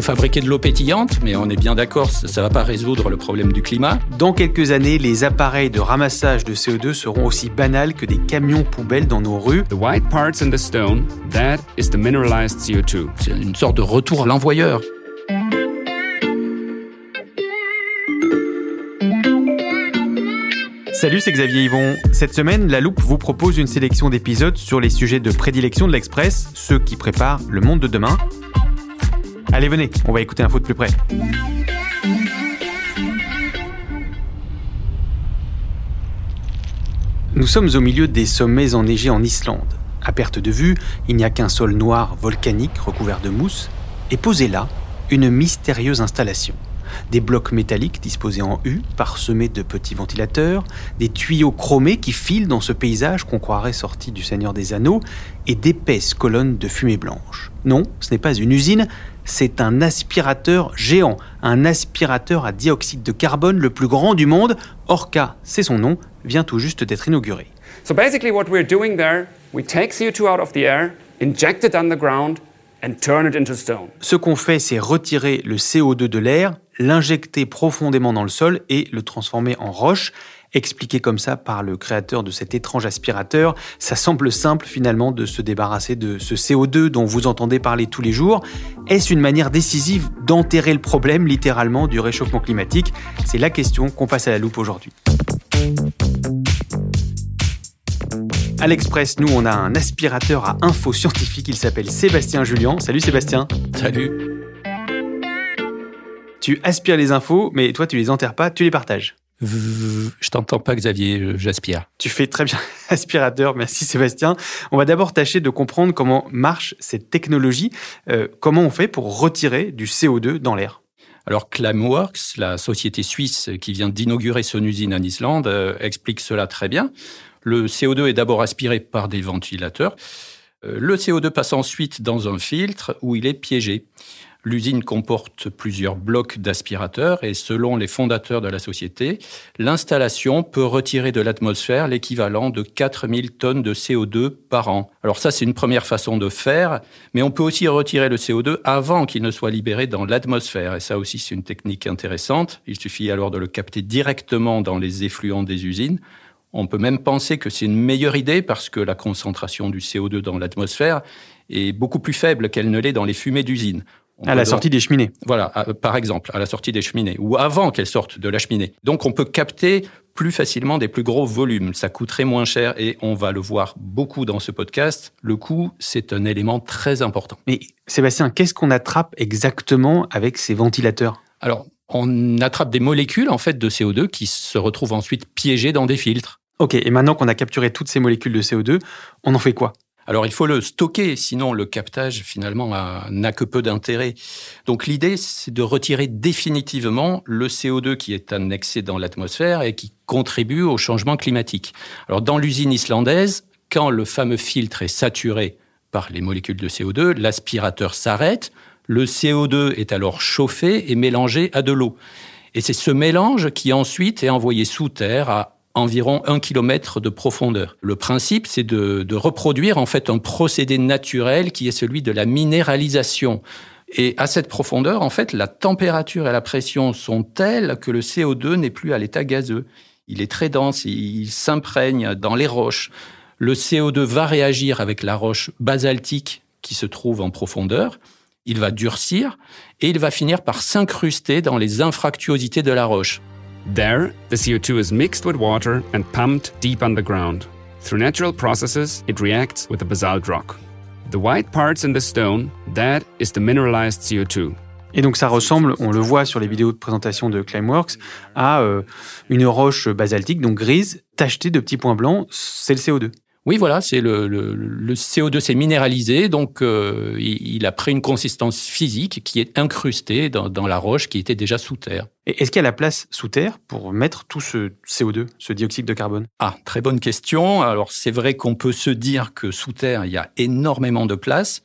peut fabriquer de l'eau pétillante, mais on est bien d'accord, ça ne va pas résoudre le problème du climat. Dans quelques années, les appareils de ramassage de CO2 seront aussi banals que des camions poubelles dans nos rues. The white parts in the stone, that is the mineralized CO2. C'est une sorte de retour à l'envoyeur. Salut, c'est Xavier Yvon. Cette semaine, La Loupe vous propose une sélection d'épisodes sur les sujets de prédilection de l'Express, ceux qui préparent le monde de demain. Allez, venez, on va écouter un de plus près. Nous sommes au milieu des sommets enneigés en Islande. À perte de vue, il n'y a qu'un sol noir volcanique recouvert de mousse, et posé là, une mystérieuse installation des blocs métalliques disposés en U, parsemés de petits ventilateurs, des tuyaux chromés qui filent dans ce paysage qu'on croirait sorti du Seigneur des Anneaux, et d'épaisses colonnes de fumée blanche. Non, ce n'est pas une usine, c'est un aspirateur géant, un aspirateur à dioxyde de carbone le plus grand du monde. Orca, c'est son nom, vient tout juste d'être inauguré. So basically what we're doing there, we take CO2 out of the air, inject it underground and turn it into stone. Ce qu'on fait, c'est retirer le CO2 de l'air, l'injecter profondément dans le sol et le transformer en roche. Expliqué comme ça par le créateur de cet étrange aspirateur, ça semble simple finalement de se débarrasser de ce CO2 dont vous entendez parler tous les jours. Est-ce une manière décisive d'enterrer le problème littéralement du réchauffement climatique? C'est la question qu'on passe à la loupe aujourd'hui. À l'Express, nous, on a un aspirateur à info scientifique. Il s'appelle Sébastien Julien. Salut Sébastien. Salut. Tu aspires les infos, mais toi, tu les enterres pas, tu les partages. Je t'entends pas, Xavier, j'aspire. Tu fais très bien, aspirateur. Merci Sébastien. On va d'abord tâcher de comprendre comment marche cette technologie. Euh, comment on fait pour retirer du CO2 dans l'air alors Climeworks, la société suisse qui vient d'inaugurer son usine en Islande, euh, explique cela très bien. Le CO2 est d'abord aspiré par des ventilateurs. Euh, le CO2 passe ensuite dans un filtre où il est piégé. L'usine comporte plusieurs blocs d'aspirateurs et selon les fondateurs de la société, l'installation peut retirer de l'atmosphère l'équivalent de 4000 tonnes de CO2 par an. Alors ça, c'est une première façon de faire, mais on peut aussi retirer le CO2 avant qu'il ne soit libéré dans l'atmosphère. Et ça aussi, c'est une technique intéressante. Il suffit alors de le capter directement dans les effluents des usines. On peut même penser que c'est une meilleure idée parce que la concentration du CO2 dans l'atmosphère est beaucoup plus faible qu'elle ne l'est dans les fumées d'usines à la sortie des cheminées. Voilà, par exemple, à la sortie des cheminées, ou avant qu'elles sortent de la cheminée. Donc on peut capter plus facilement des plus gros volumes. Ça coûterait moins cher et on va le voir beaucoup dans ce podcast. Le coût, c'est un élément très important. Mais Sébastien, qu'est-ce qu'on attrape exactement avec ces ventilateurs? Alors, on attrape des molécules en fait de CO2 qui se retrouvent ensuite piégées dans des filtres. Ok, et maintenant qu'on a capturé toutes ces molécules de CO2, on en fait quoi? Alors il faut le stocker, sinon le captage finalement n'a que peu d'intérêt. Donc l'idée, c'est de retirer définitivement le CO2 qui est annexé dans l'atmosphère et qui contribue au changement climatique. Alors dans l'usine islandaise, quand le fameux filtre est saturé par les molécules de CO2, l'aspirateur s'arrête, le CO2 est alors chauffé et mélangé à de l'eau. Et c'est ce mélange qui ensuite est envoyé sous terre à environ un kilomètre de profondeur. Le principe, c'est de, reproduire en fait un procédé naturel qui est celui de la minéralisation. Et à cette profondeur, en fait, la température et la pression sont telles que le CO2 n'est plus à l'état gazeux. Il est très dense, il s'imprègne dans les roches. Le CO2 va réagir avec la roche basaltique qui se trouve en profondeur. Il va durcir et il va finir par s'incruster dans les infractuosités de la roche. There, the CO2 is mixed with water and pumped deep underground. Through natural processes, it reacts with the basalt rock. The white parts in the stone, that is the mineralized CO2. Et donc ça ressemble, on le voit sur les vidéos de présentation de Climeworks, à euh, une roche basaltique, donc grise, tachetée de petits points blancs, c'est le CO2. Oui, voilà, c'est le, le, CO2 s'est minéralisé, donc euh, il, a pris une consistance physique qui est incrustée dans, la roche qui était déjà sous terre. Et est-ce qu'il y a la place sous terre pour mettre tout ce CO2, ce dioxyde de carbone? Ah, très bonne question. Alors c'est vrai qu'on peut se dire que sous terre, il y a énormément de place.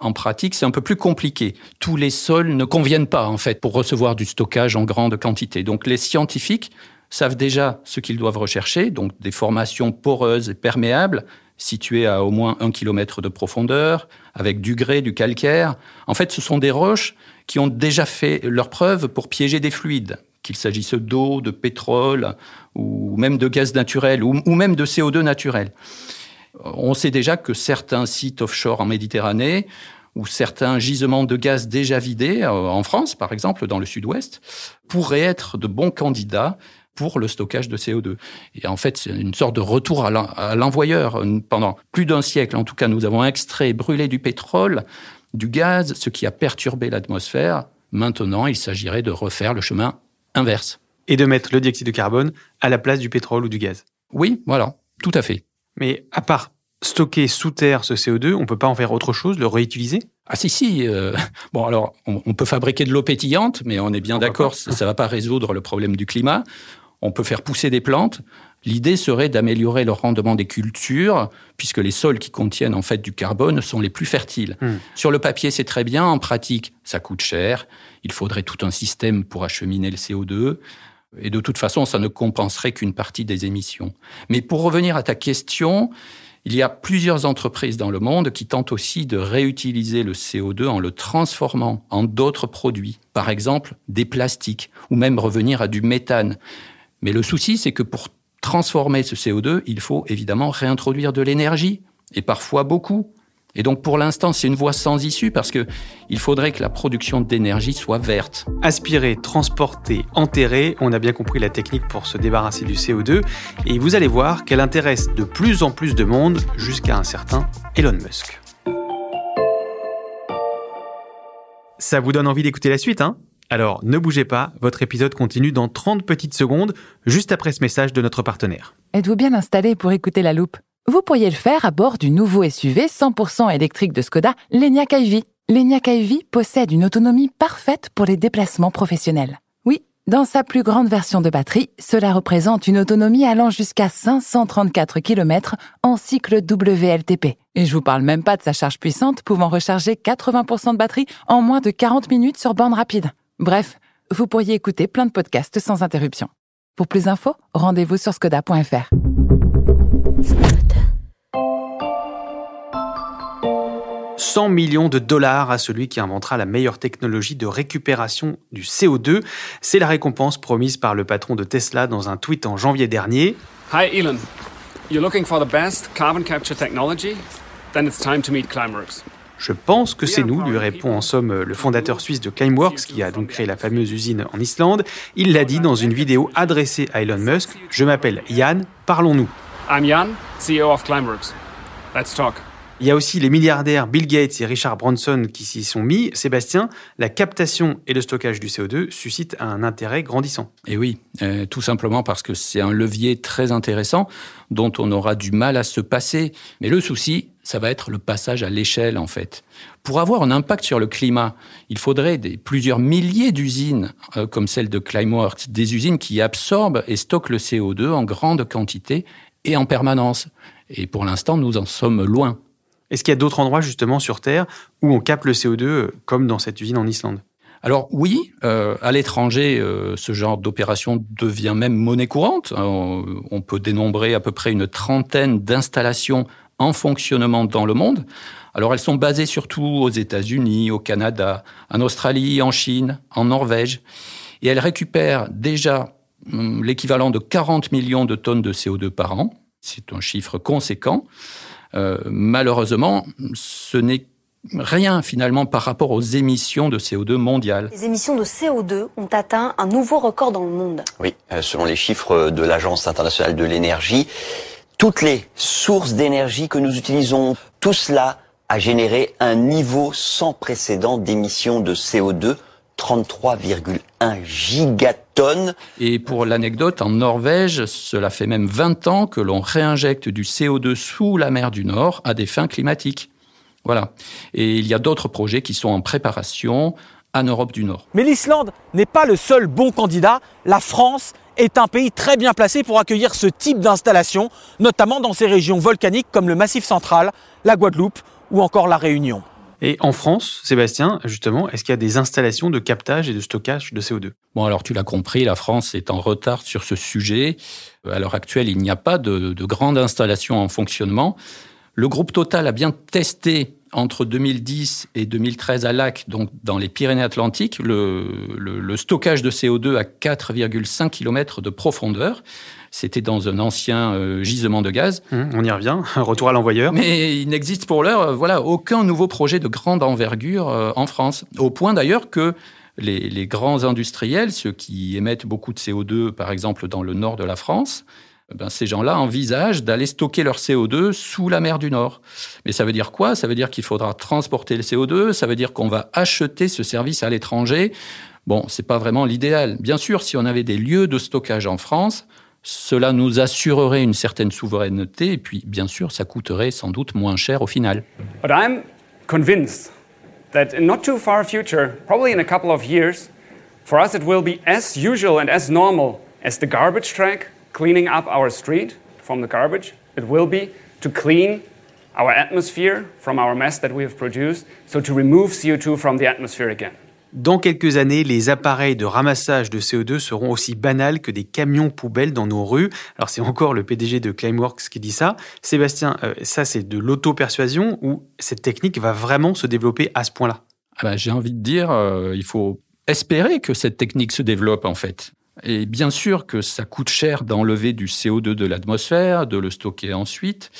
En pratique, c'est un peu plus compliqué. Tous les sols ne conviennent pas, en fait, pour recevoir du stockage en grande quantité. Donc, les scientifiques savent déjà ce qu'ils doivent rechercher, donc des formations poreuses et perméables, situées à au moins un kilomètre de profondeur, avec du grès, du calcaire. En fait, ce sont des roches qui ont déjà fait leur preuve pour piéger des fluides, qu'il s'agisse d'eau, de pétrole, ou même de gaz naturel, ou, même de CO2 naturel. On sait déjà que certains sites offshore en Méditerranée ou certains gisements de gaz déjà vidés, euh, en France par exemple, dans le sud-ouest, pourraient être de bons candidats pour le stockage de CO2. Et en fait, c'est une sorte de retour à l'envoyeur. Pendant plus d'un siècle, en tout cas, nous avons extrait et brûlé du pétrole, du gaz, ce qui a perturbé l'atmosphère. Maintenant, il s'agirait de refaire le chemin inverse. Et de mettre le dioxyde de carbone à la place du pétrole ou du gaz. Oui, voilà, tout à fait. Mais à part stocker sous terre ce CO2, on peut pas en faire autre chose, le réutiliser? Ah si si. Euh, bon alors on, peut fabriquer de l'eau pétillante, mais on est bien d'accord, ça, ne va pas résoudre le problème du climat on peut faire pousser des plantes. L'idée serait d'améliorer le rendement des cultures, puisque les sols qui contiennent en fait du carbone sont les plus fertiles. Hmm. Sur le papier, c'est très bien. En pratique, ça coûte cher. Il faudrait tout un système pour acheminer le CO2. Et de toute façon, ça ne compenserait qu'une partie des émissions. Mais pour revenir à ta question, il y a plusieurs entreprises dans le monde qui tentent aussi de réutiliser le CO2 en le transformant en d'autres produits. Par exemple, des plastiques, ou même revenir à du méthane. Mais le souci, c'est que pour transformer ce CO2, il faut évidemment réintroduire de l'énergie, et parfois beaucoup. Et donc pour l'instant, c'est une voie sans issue parce que il faudrait que la production d'énergie soit verte. Aspirer, transporter, enterrer, on a bien compris la technique pour se débarrasser du CO2 et vous allez voir qu'elle intéresse de plus en plus de monde jusqu'à un certain Elon Musk. Ça vous donne envie d'écouter la suite, hein? Alors ne bougez pas, votre épisode continue dans 30 petites secondes, juste après ce message de notre partenaire. Êtes-vous bien installé pour écouter la loupe? Vous pourriez le faire à bord du nouveau SUV 100% électrique de Skoda, l'Enyaq iV. L'Enyaq iV possède une autonomie parfaite pour les déplacements professionnels. Oui, dans sa plus grande version de batterie, cela représente une autonomie allant jusqu'à 534 km en cycle WLTP. Et je vous parle même pas de sa charge puissante pouvant recharger 80% de batterie en moins de 40 minutes sur borne rapide. Bref, vous pourriez écouter plein de podcasts sans interruption. Pour plus d'infos, rendez-vous sur skoda.fr. « 100 millions de dollars à celui qui inventera la meilleure technologie de récupération du CO2. C'est la récompense promise par le patron de Tesla dans un tweet en janvier dernier. Hi Elon, you're looking for the best carbon capture technology? Then it's time to meet Climeworks. Je pense que c'est nous, lui répond en somme le fondateur suisse de Climeworks, qui a donc créé la fameuse usine en Islande. Il l'a dit dans une vidéo adressée à Elon Musk Je m'appelle Yann, parlons-nous. I'm Yann, CEO of Climeworks. Let's talk. Il y a aussi les milliardaires Bill Gates et Richard Branson qui s'y sont mis. Sébastien, la captation et le stockage du CO2 suscitent un intérêt grandissant. Et oui, euh, tout simplement parce que c'est un levier très intéressant dont on aura du mal à se passer. Mais le souci, ça va être le passage à l'échelle en fait. Pour avoir un impact sur le climat, il faudrait des, plusieurs milliers d'usines euh, comme celle de Climeworks, des usines qui absorbent et stockent le CO2 en grande quantité et en permanence. Et pour l'instant, nous en sommes loin. Est-ce qu'il y a d'autres endroits justement sur Terre où on capte le CO2 euh, comme dans cette usine en Islande? Alors oui, euh, à l'étranger, euh, ce genre d'opération devient même monnaie courante. on peut dénombrer à peu près une trentaine d'installations en fonctionnement dans le monde. Alors elles sont basées surtout aux États-Unis, au Canada, en Australie, en Chine, en Norvège. Et elles récupèrent déjà hum, l'équivalent de 40 millions de tonnes de CO2 par an. C'est un chiffre conséquent. Euh, malheureusement, ce n'est rien finalement par rapport aux émissions de CO2 mondiales. Les émissions de CO2 ont atteint un nouveau record dans le monde. Oui, euh, selon les chiffres de l'Agence internationale de l'énergie, toutes les sources d'énergie que nous utilisons, tout cela a généré un niveau sans précédent d'émissions de CO2 33,1 gigatonnes. Et pour l'anecdote, en Norvège, cela fait même 20 ans que l'on réinjecte du CO2 sous la mer du Nord à des fins climatiques. Voilà. Et il y a d'autres projets qui sont en préparation en Europe du Nord. Mais l'Islande n'est pas le seul bon candidat. La France est un pays très bien placé pour accueillir ce type d'installation, notamment dans ces régions volcaniques comme le Massif central, la Guadeloupe ou encore la Réunion. Et en France, Sébastien, justement, est-ce qu'il y a des installations de captage et de stockage de CO2 Bon, alors tu l'as compris, la France est en retard sur ce sujet. À l'heure actuelle, il n'y a pas de, de grande installation en fonctionnement. Le groupe Total a bien testé entre 2010 et 2013 à Lac, donc dans les Pyrénées-Atlantiques, le, le, le, stockage de CO2 à 4,5 km de profondeur. C'était dans un ancien euh, gisement de gaz. Mmh, on y revient, retour à l'envoyeur. Mais il n'existe pour l'heure, euh, voilà, aucun nouveau projet de grande envergure euh, en France. Au point d'ailleurs que les, les, grands industriels, ceux qui émettent beaucoup de CO2, par exemple dans le nord de la France, ben, ces gens-là envisagent d'aller stocker leur CO2 sous la mer du Nord. Mais ça veut dire quoi? Ça veut dire qu'il faudra transporter le CO2, ça veut dire qu'on va acheter ce service à l'étranger. Bon, c'est pas vraiment l'idéal. Bien sûr, si on avait des lieux de stockage en France, cela nous assurerait une certaine souveraineté et puis, bien sûr, ça coûterait sans doute moins cher au final. But I'm convinced that in not too far future, probably in a couple of years, for us it will be as usual and as normal as the garbage cleaning up our street from the garbage. It will be to clean our atmosphere from our mess that we have produced, so to remove CO2 from the atmosphere again. Dans quelques années, les appareils de ramassage de CO2 seront aussi banals que des camions poubelles dans nos rues. Alors c'est encore le PDG de Climeworks qui dit ça. Sébastien, euh, ça c'est de l'auto-persuasion ou cette technique va vraiment se développer à ce point-là? Ah ben, J'ai envie de dire, euh, il faut espérer que cette technique se développe en fait. Et bien sûr que ça coûte cher d'enlever du CO2 de l'atmosphère, de le stocker ensuite.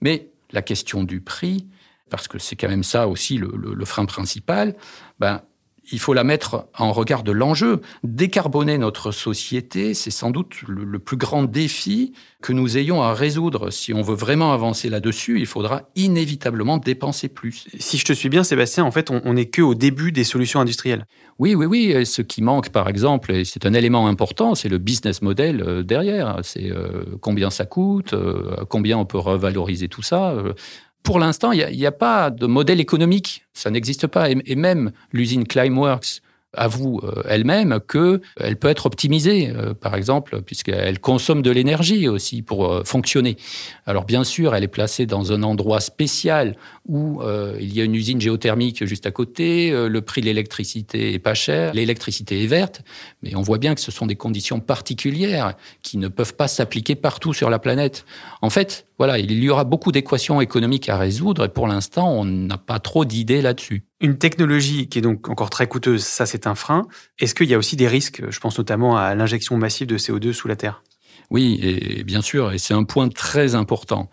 Mais la question du prix, parce que c'est quand même ça aussi le, frein principal, ben, il faut la mettre en regard de l'enjeu. Décarboner notre société, c'est sans doute le, le, plus grand défi que nous ayons à résoudre. Si on veut vraiment avancer là-dessus, il faudra inévitablement dépenser plus. Si je te suis bien, Sébastien, en fait, on n'est qu'au début des solutions industrielles. Oui, oui, oui. Ce qui manque, par exemple, et c'est un élément important, c'est le business model euh, derrière. C'est euh, combien ça coûte, euh, combien on peut revaloriser tout ça pour l'instant, il n'y a, pas de modèle économique. Ça n'existe pas. Et, et même l'usine Climeworks avoue euh, elle-même que elle peut être optimisée, euh, par exemple, puisqu'elle consomme de l'énergie aussi pour euh, fonctionner. Alors bien sûr, elle est placée dans un endroit spécial où euh, il y a une usine géothermique juste à côté, euh, le prix de l'électricité est pas cher, l'électricité est verte, mais on voit bien que ce sont des conditions particulières qui ne peuvent pas s'appliquer partout sur la planète. En fait, voilà, il y aura beaucoup d'équations économiques à résoudre et pour l'instant, on n'a pas trop d'idées là-dessus. Une technologie qui est donc encore très coûteuse, ça c'est un frein. Est-ce qu'il y a aussi des risques Je pense notamment à l'injection massive de CO2 sous la Terre? Oui, et bien sûr, et c'est un point très important.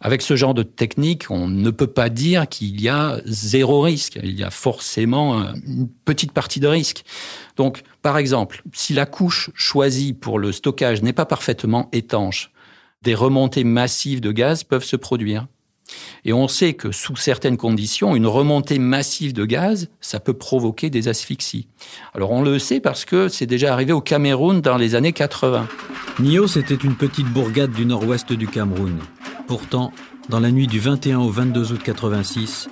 Avec ce genre de technique, on ne peut pas dire qu'il y a zéro risque. Il y a forcément une petite partie de risque. Donc, par exemple, si la couche choisie pour le stockage n'est pas parfaitement étanche, des remontées massives de gaz peuvent se produire. Et on sait que sous certaines conditions, une remontée massive de gaz, ça peut provoquer des asphyxies. Alors on le sait parce que c'est déjà arrivé au Cameroun dans les années 80. Nios était une petite bourgade du nord-ouest du Cameroun. Pourtant, dans la nuit du 21 au 22 août 86,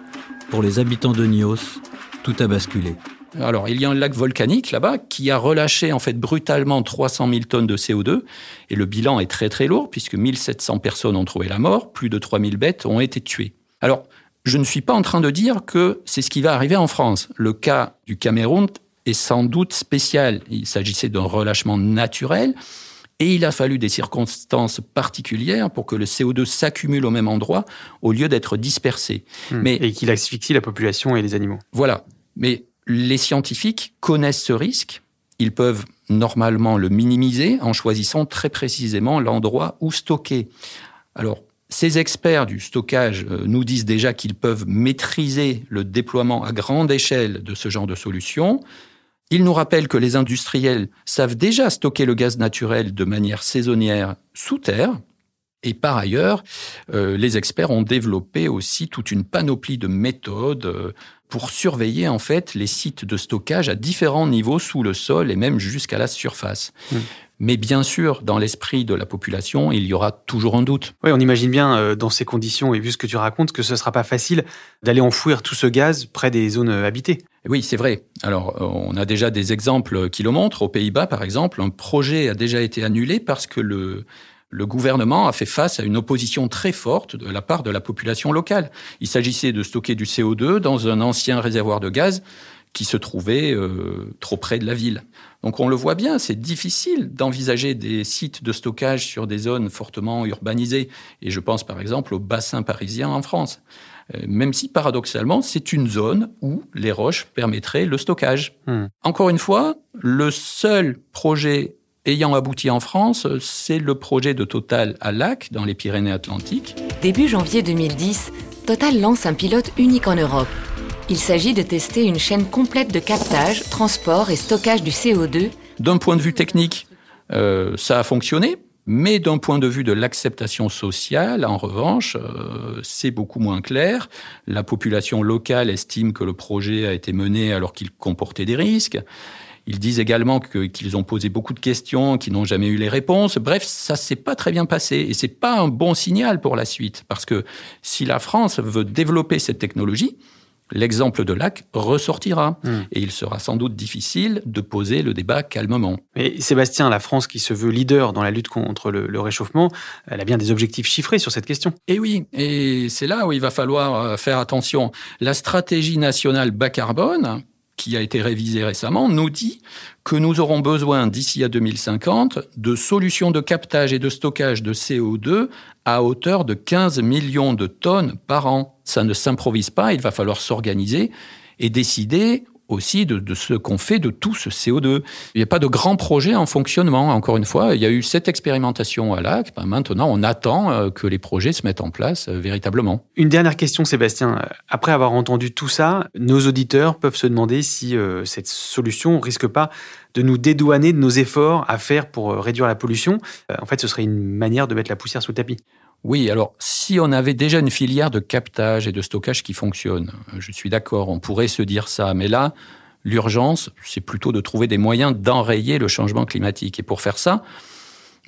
pour les habitants de Nios, tout a basculé. Alors, il y a un lac volcanique là-bas qui a relâché en fait brutalement 300 000 tonnes de CO2 et le bilan est très très lourd puisque 1700 personnes ont trouvé la mort, plus de 3000 bêtes ont été tuées. Alors, je ne suis pas en train de dire que c'est ce qui va arriver en France. Le cas du Cameroun est sans doute spécial. Il s'agissait d'un relâchement naturel et il a fallu des circonstances particulières pour que le CO2 s'accumule au même endroit au lieu d'être dispersé. Mmh. Mais, et qu'il asphyxie la population et les animaux. Voilà. Mais les scientifiques connaissent ce risque. Ils peuvent normalement le minimiser en choisissant très précisément l'endroit où stocker. Alors, ces experts du stockage nous disent déjà qu'ils peuvent maîtriser le déploiement à grande échelle de ce genre de solution. Ils nous rappellent que les industriels savent déjà stocker le gaz naturel de manière saisonnière sous terre. Et par ailleurs, euh, les experts ont développé aussi toute une panoplie de méthodes euh, pour surveiller en fait les sites de stockage à différents niveaux sous le sol et même jusqu'à la surface. Mmh. Mais bien sûr, dans l'esprit de la population, il y aura toujours un doute. Oui, on imagine bien euh, dans ces conditions et vu ce que tu racontes que ce ne sera pas facile d'aller enfouir tout ce gaz près des zones habitées. Oui, c'est vrai. Alors, on a déjà des exemples qui le montrent. Aux Pays-Bas, par exemple, un projet a déjà été annulé parce que le, le gouvernement a fait face à une opposition très forte de la part de la population locale. Il s'agissait de stocker du CO2 dans un ancien réservoir de gaz qui se trouvait euh, trop près de la ville. Donc on le voit bien, c'est difficile d'envisager des sites de stockage sur des zones fortement urbanisées. Et je pense par exemple au bassin parisien en France. Euh, même si paradoxalement, c'est une zone où les roches permettraient le stockage. Hmm. Encore une fois, le seul projet ayant abouti en France, c'est le projet de Total à Lac, dans les Pyrénées-Atlantiques. Début janvier 2010, Total lance un pilote unique en Europe. Il s'agit de tester une chaîne complète de captage, transport et stockage du CO2. D'un point de vue technique, euh, ça a fonctionné, mais d'un point de vue de l'acceptation sociale, en revanche, euh, c'est beaucoup moins clair. La population locale estime que le projet a été mené alors qu'il comportait des risques. Ils disent également qu'ils ont posé beaucoup de questions, qu'ils n'ont jamais eu les réponses. Bref, ça s'est pas très bien passé et c'est pas un bon signal pour la suite parce que si la France veut développer cette technologie, l'exemple de lac ressortira. Hmm. Et il sera sans doute difficile de poser le débat calmement. Mais Sébastien, la France qui se veut leader dans la lutte contre le, le réchauffement, elle a bien des objectifs chiffrés sur cette question. Et oui, et c'est là où il va falloir euh, faire attention. La stratégie nationale bas carbone, qui a été révisée récemment, nous dit que nous aurons besoin d'ici à 2050 de solutions de captage et de stockage de CO2 à hauteur de 15 millions de tonnes par an. Ça ne s'improvise pas, il va falloir s'organiser et décider aussi de, ce qu'on fait de tout ce CO2. Il n'y a pas de grand projet en fonctionnement. Encore une fois, il y a eu cette expérimentation à l'AC. Ben, maintenant, on attend euh, que les projets se mettent en place euh, véritablement. Une dernière question, Sébastien. Après avoir entendu tout ça, nos auditeurs peuvent se demander si euh, cette solution risque pas de nous dédouaner de nos efforts à faire pour euh, réduire la pollution. Euh, en fait, ce serait une manière de mettre la poussière sous le tapis. Oui, alors si on avait déjà une filière de captage et de stockage qui fonctionne, euh, je suis d'accord, on pourrait se dire ça. Mais là, l'urgence, c'est plutôt de trouver des moyens d'enrayer le changement climatique. Et pour faire ça,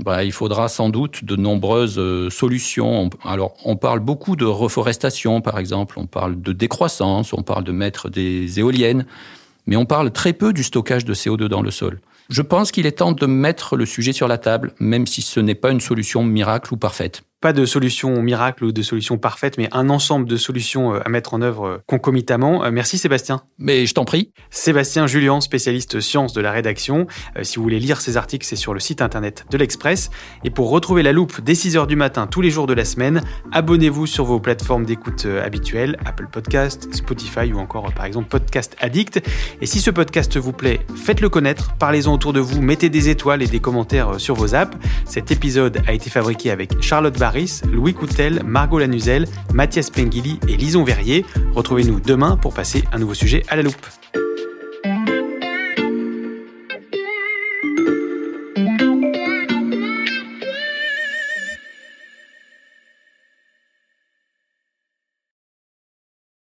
bah, il faudra sans doute de nombreuses euh, solutions. Alors, on parle beaucoup de reforestation, par exemple, on parle de décroissance, on parle de mettre des éoliennes, mais on parle très peu du stockage de CO2 dans le sol. Je pense qu'il est temps de mettre le sujet sur la table, même si ce n'est pas une solution miracle ou parfaite. Pas de solution miracle ou de solution parfaite, mais un ensemble de solutions euh, à mettre en œuvre euh, concomitamment. Euh, Merci Sébastien. Mais je t'en prie. Sébastien Julien, spécialiste sciences de la rédaction. Si vous voulez lire ces articles, c'est sur le site internet de l'Express. Et pour retrouver la loupe dès 6h du matin tous les jours de la semaine, abonnez-vous sur vos plateformes d'écoute habituelles, Apple Podcast, Spotify ou encore par exemple Podcast Addict. Et si ce podcast vous plaît, faites-le connaître, parlez-en autour de vous, mettez des étoiles et des commentaires sur vos apps. Cet épisode a été fabriqué avec Charlotte Louis Coutel, Margot Lanuzel, Mathias Pengili et Lison Verrier. Retrouvez-nous demain pour passer un nouveau sujet à la loupe.